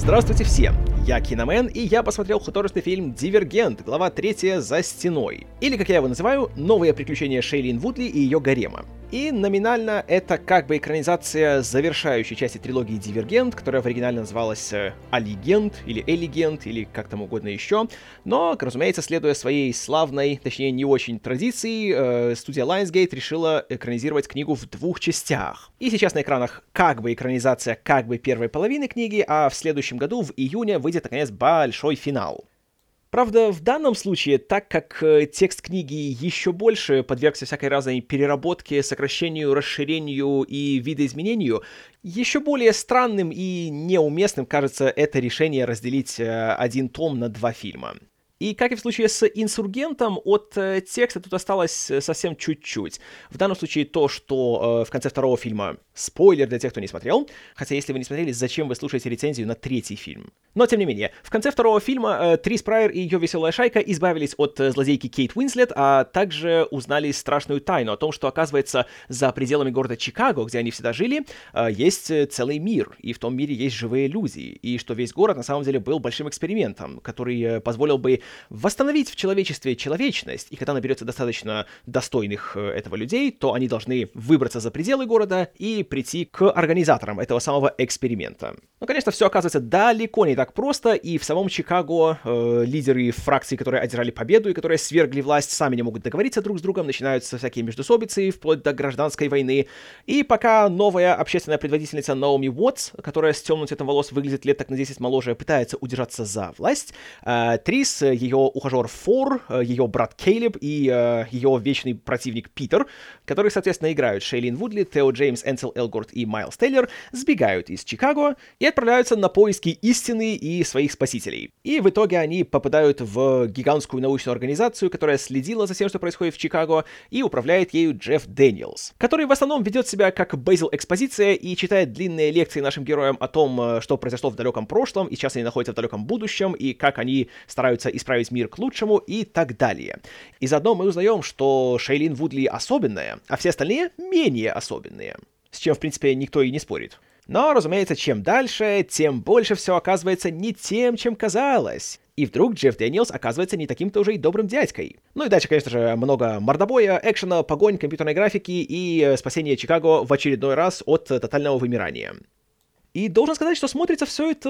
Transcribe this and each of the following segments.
Здравствуйте все! Я Киномен, и я посмотрел художественный фильм «Дивергент», глава 3 «За стеной». Или, как я его называю, «Новые приключения Шейлин Вудли и ее гарема». И номинально это как бы экранизация завершающей части трилогии «Дивергент», которая в оригинале называлась э, «Алигент» или «Элигент» или как там угодно еще. Но, разумеется, следуя своей славной, точнее не очень традиции, э, студия Lionsgate решила экранизировать книгу в двух частях. И сейчас на экранах как бы экранизация как бы первой половины книги, а в следующем году, в июне, выйдет наконец большой финал. Правда, в данном случае, так как э, текст книги еще больше подвергся всякой разной переработке, сокращению, расширению и видоизменению, еще более странным и неуместным кажется это решение разделить э, один том на два фильма. И как и в случае с инсургентом, от э, текста тут осталось э, совсем чуть-чуть. В данном случае то, что э, в конце второго фильма спойлер для тех, кто не смотрел, хотя если вы не смотрели, зачем вы слушаете рецензию на третий фильм? Но тем не менее, в конце второго фильма Трис Прайер и ее веселая шайка избавились от злодейки Кейт Уинслет, а также узнали страшную тайну о том, что оказывается за пределами города Чикаго, где они всегда жили, есть целый мир, и в том мире есть живые люди, и что весь город на самом деле был большим экспериментом, который позволил бы восстановить в человечестве человечность, и когда наберется достаточно достойных э, этого людей, то они должны выбраться за пределы города и прийти к организаторам этого самого эксперимента. Ну, конечно, все оказывается далеко не так просто, и в самом Чикаго э, лидеры фракций, которые одержали победу и которые свергли власть, сами не могут договориться друг с другом, начинаются всякие междусобицы, вплоть до гражданской войны. И пока новая общественная предводительница Наоми Уотс, которая с темным цветом волос выглядит лет так на 10 моложе, пытается удержаться за власть, э, Трис, ее ухажер Фор, э, ее брат Кейлеб и э, ее вечный противник Питер, которые, соответственно, играют Шейлин Вудли, Тео Джеймс, Энсел Элгорд и Майлз Тейлор, сбегают из Чикаго и отправляются на поиски истины и своих спасителей. И в итоге они попадают в гигантскую научную организацию, которая следила за тем, что происходит в Чикаго, и управляет ею Джефф Дэниелс, который в основном ведет себя как Бейзил Экспозиция и читает длинные лекции нашим героям о том, э, что произошло в далеком прошлом, и сейчас они находятся в далеком будущем, и как они стараются исправить мир к лучшему, и так далее. И заодно мы узнаем, что Шейлин Вудли особенная, а все остальные менее особенные. С чем, в принципе, никто и не спорит. Но, разумеется, чем дальше, тем больше все оказывается не тем, чем казалось. И вдруг Джефф Дэниелс оказывается не таким-то уже и добрым дядькой. Ну и дальше, конечно же, много мордобоя, экшена, погонь, компьютерной графики и э, спасение Чикаго в очередной раз от э, тотального вымирания. И должен сказать, что смотрится все это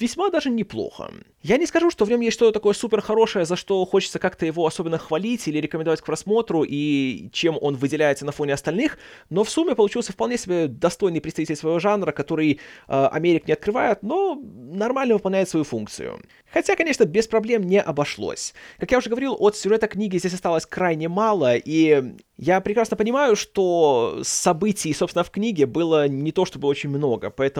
весьма даже неплохо. Я не скажу, что в нем есть что-то такое супер хорошее, за что хочется как-то его особенно хвалить или рекомендовать к просмотру, и чем он выделяется на фоне остальных, но в сумме получился вполне себе достойный представитель своего жанра, который э, Америк не открывает, но нормально выполняет свою функцию. Хотя, конечно, без проблем не обошлось. Как я уже говорил, от сюжета книги здесь осталось крайне мало, и я прекрасно понимаю, что событий, собственно, в книге было не то чтобы очень много, поэтому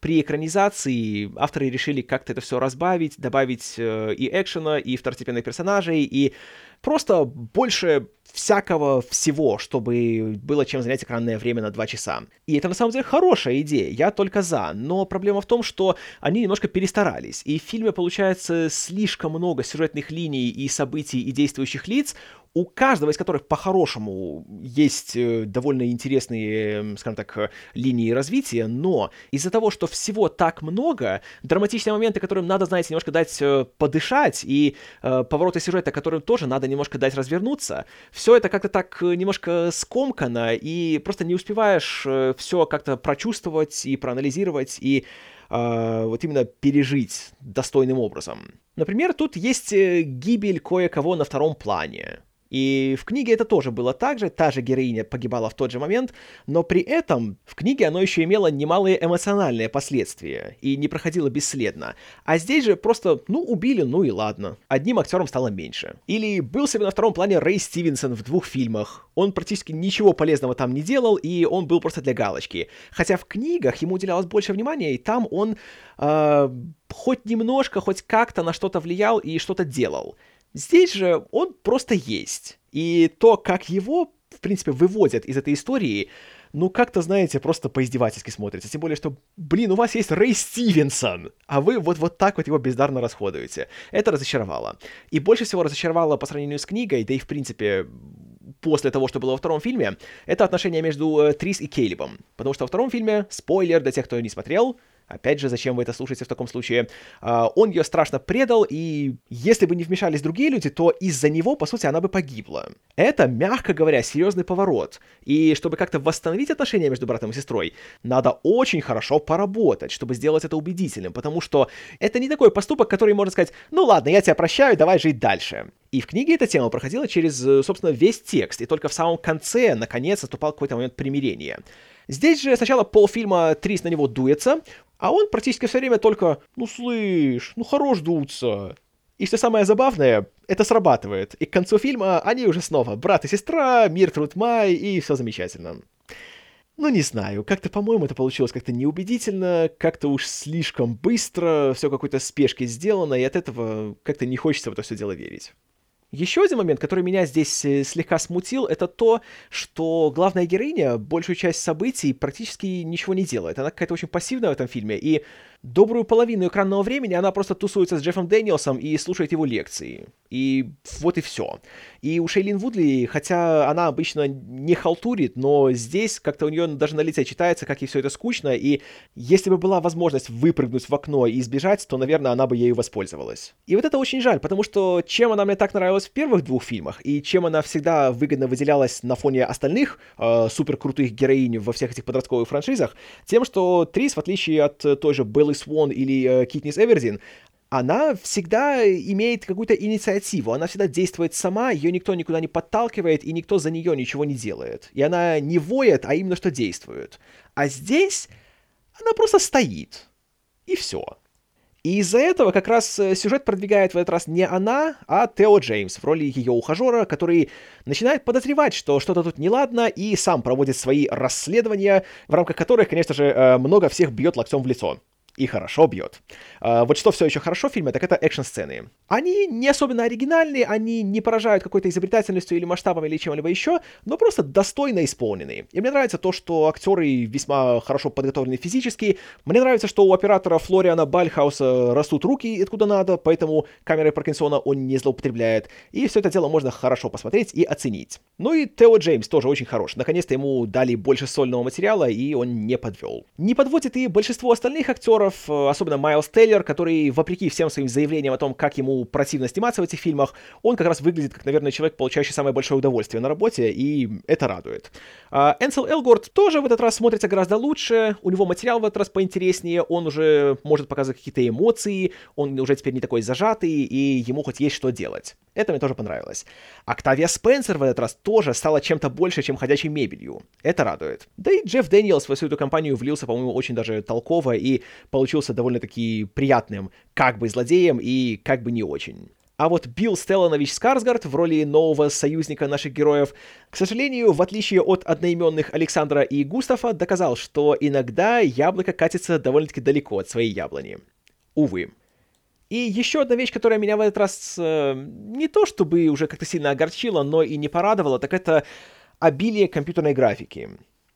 при экранизации авторы решили как-то это все разбавить, добавить э, и экшена, и второстепенных персонажей, и просто больше всякого всего, чтобы было чем занять экранное время на 2 часа. И это на самом деле хорошая идея, я только за, но проблема в том, что они немножко перестарались, и в фильме получается слишком много сюжетных линий и событий и действующих лиц, у каждого из которых по-хорошему есть э, довольно интересные, скажем так, линии развития, но из-за того, что всего так много, драматичные моменты, которым надо, знаете, немножко дать э, подышать, и э, повороты сюжета, которым тоже надо немножко дать развернуться, все это как-то так немножко скомкано, и просто не успеваешь все как-то прочувствовать и проанализировать, и э, вот именно пережить достойным образом. Например, тут есть гибель кое-кого на втором плане. И в книге это тоже было так же, та же героиня погибала в тот же момент, но при этом в книге оно еще имело немалые эмоциональные последствия и не проходило бесследно. А здесь же просто, ну, убили, ну и ладно. Одним актером стало меньше. Или был себе на втором плане Рэй Стивенсон в двух фильмах. Он практически ничего полезного там не делал, и он был просто для галочки. Хотя в книгах ему уделялось больше внимания, и там он э, хоть немножко, хоть как-то на что-то влиял и что-то делал. Здесь же он просто есть. И то, как его, в принципе, выводят из этой истории, ну, как-то, знаете, просто по-издевательски смотрится. Тем более, что, блин, у вас есть Рэй Стивенсон, а вы вот, вот так вот его бездарно расходуете. Это разочаровало. И больше всего разочаровало по сравнению с книгой, да и, в принципе, после того, что было во втором фильме, это отношение между э, Трис и Кейлибом. Потому что во втором фильме, спойлер для тех, кто не смотрел, Опять же, зачем вы это слушаете в таком случае? А, он ее страшно предал, и если бы не вмешались другие люди, то из-за него, по сути, она бы погибла. Это, мягко говоря, серьезный поворот. И чтобы как-то восстановить отношения между братом и сестрой, надо очень хорошо поработать, чтобы сделать это убедительным, потому что это не такой поступок, который можно сказать, ну ладно, я тебя прощаю, давай жить дальше. И в книге эта тема проходила через, э, собственно, весь текст, и только в самом конце, наконец, наступал какой-то момент примирения. Здесь же сначала полфильма Трис на него дуется, а он практически все время только «Ну слышь, ну хорош дуться». И что самое забавное, это срабатывает. И к концу фильма они уже снова брат и сестра, мир, труд, май, и все замечательно. Ну, не знаю, как-то, по-моему, это получилось как-то неубедительно, как-то уж слишком быстро, все какой-то спешки сделано, и от этого как-то не хочется в это все дело верить. Еще один момент, который меня здесь э, слегка смутил, это то, что главная героиня большую часть событий практически ничего не делает. Она какая-то очень пассивная в этом фильме, и добрую половину экранного времени она просто тусуется с Джеффом Дэниелсом и слушает его лекции. И вот и все. И у Шейлин Вудли, хотя она обычно не халтурит, но здесь как-то у нее даже на лице читается, как ей все это скучно, и если бы была возможность выпрыгнуть в окно и избежать, то, наверное, она бы ею воспользовалась. И вот это очень жаль, потому что чем она мне так нравилась в первых двух фильмах, и чем она всегда выгодно выделялась на фоне остальных э, супер героинь во всех этих подростковых франшизах, тем, что Трис, в отличие от той же Беллы Свон или э, Китнис Эвердин, она всегда имеет какую-то инициативу, она всегда действует сама, ее никто никуда не подталкивает, и никто за нее ничего не делает. И она не воет, а именно что действует. А здесь она просто стоит. И все. И из-за этого как раз э, сюжет продвигает в этот раз не она, а Тео Джеймс в роли ее ухажера, который начинает подозревать, что что-то тут неладно, и сам проводит свои расследования, в рамках которых, конечно же, э, много всех бьет локтем в лицо и хорошо бьет. А, вот что все еще хорошо в фильме, так это экшн-сцены. Они не особенно оригинальные, они не поражают какой-то изобретательностью или масштабом или чем-либо еще, но просто достойно исполнены. И мне нравится то, что актеры весьма хорошо подготовлены физически. Мне нравится, что у оператора Флориана Бальхауса растут руки откуда надо, поэтому камерой Паркинсона он не злоупотребляет. И все это дело можно хорошо посмотреть и оценить. Ну и Тео Джеймс тоже очень хорош. Наконец-то ему дали больше сольного материала, и он не подвел. Не подводит и большинство остальных актеров, актеров, э, особенно Майлз Тейлор, который, вопреки всем своим заявлениям о том, как ему противно сниматься в этих фильмах, он как раз выглядит как, наверное, человек, получающий самое большое удовольствие на работе, и это радует. А Энсел Элгорд тоже в этот раз смотрится гораздо лучше, у него материал в этот раз поинтереснее, он уже может показывать какие-то эмоции, он уже теперь не такой зажатый, и ему хоть есть что делать. Это мне тоже понравилось. Октавия Спенсер в этот раз тоже стала чем-то больше, чем ходячей мебелью. Это радует. Да и Джефф Дэниелс в всю эту компанию влился, по-моему, очень даже толково и получился довольно-таки приятным как бы злодеем и как бы не очень. А вот Билл Стелланович Скарсгард в роли нового союзника наших героев, к сожалению, в отличие от одноименных Александра и Густава, доказал, что иногда яблоко катится довольно-таки далеко от своей яблони. Увы. И еще одна вещь, которая меня в этот раз э, не то чтобы уже как-то сильно огорчила, но и не порадовала, так это обилие компьютерной графики.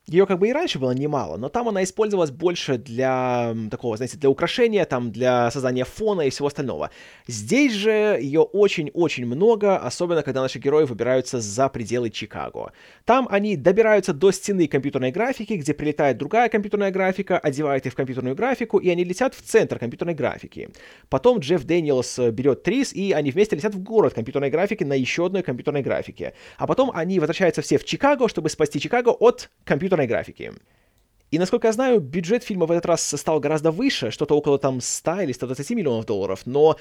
Ее как бы и раньше было немало, но там она использовалась больше для такого, знаете, для украшения, там, для создания фона и всего остального. Здесь же ее очень-очень много, особенно когда наши герои выбираются за пределы Чикаго. Там они добираются до стены компьютерной графики, где прилетает другая компьютерная графика, одевает их в компьютерную графику, и они летят в центр компьютерной графики. Потом Джефф Дэниелс берет Трис, и они вместе летят в город компьютерной графики на еще одной компьютерной графике. А потом они возвращаются все в Чикаго, чтобы спасти Чикаго от компьютерной компьютерной графики. И, насколько я знаю, бюджет фильма в этот раз стал гораздо выше, что-то около там 100 или 120 миллионов долларов, но,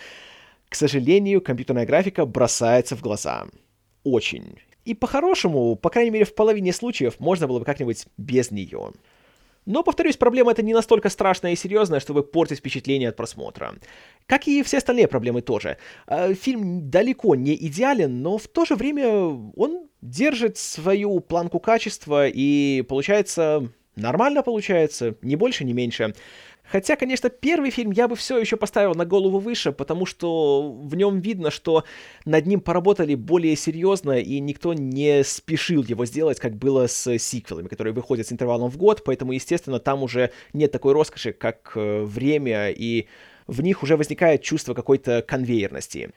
к сожалению, компьютерная графика бросается в глаза. Очень. И по-хорошему, по крайней мере, в половине случаев можно было бы как-нибудь без нее. Но, повторюсь, проблема эта не настолько страшная и серьезная, чтобы портить впечатление от просмотра. Как и все остальные проблемы тоже. А, фильм далеко не идеален, но в то же время он держит свою планку качества и получается нормально получается, ни больше, ни меньше. Хотя, конечно, первый фильм я бы все еще поставил на голову выше, потому что в нем видно, что над ним поработали более серьезно, и никто не спешил его сделать, как было с сиквелами, которые выходят с интервалом в год, поэтому, естественно, там уже нет такой роскоши, как э, время, и в них уже возникает чувство какой-то конвейерности.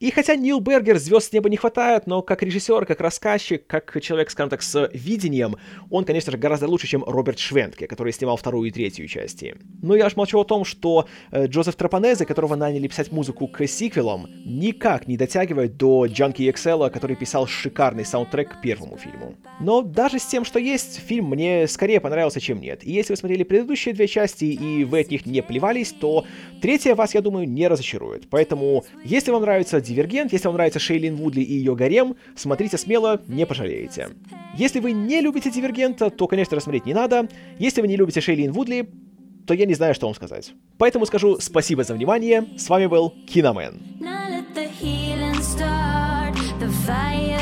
И хотя Нил Бергер звезд с неба не хватает, но как режиссер, как рассказчик, как человек, скажем так, с видением, он, конечно же, гораздо лучше, чем Роберт Швентке, который снимал вторую и третью части. Но я аж молчу о том, что э, Джозеф Тропанезе, которого наняли писать музыку к сиквелам, никак не дотягивает до Джанки XL, который писал шикарный саундтрек к первому фильму. Но даже с тем, что есть, фильм мне скорее понравился, чем нет. И если вы смотрели предыдущие две части и вы от них не плевались, то третья вас, я думаю, не разочарует. Поэтому, если вам нравится Дивергент, если вам нравится Шейлин Вудли и ее гарем, смотрите смело, не пожалеете. Если вы не любите Дивергента, то, конечно, рассмотреть не надо. Если вы не любите Шейлин Вудли, то я не знаю, что вам сказать. Поэтому скажу спасибо за внимание. С вами был Киномен. The fire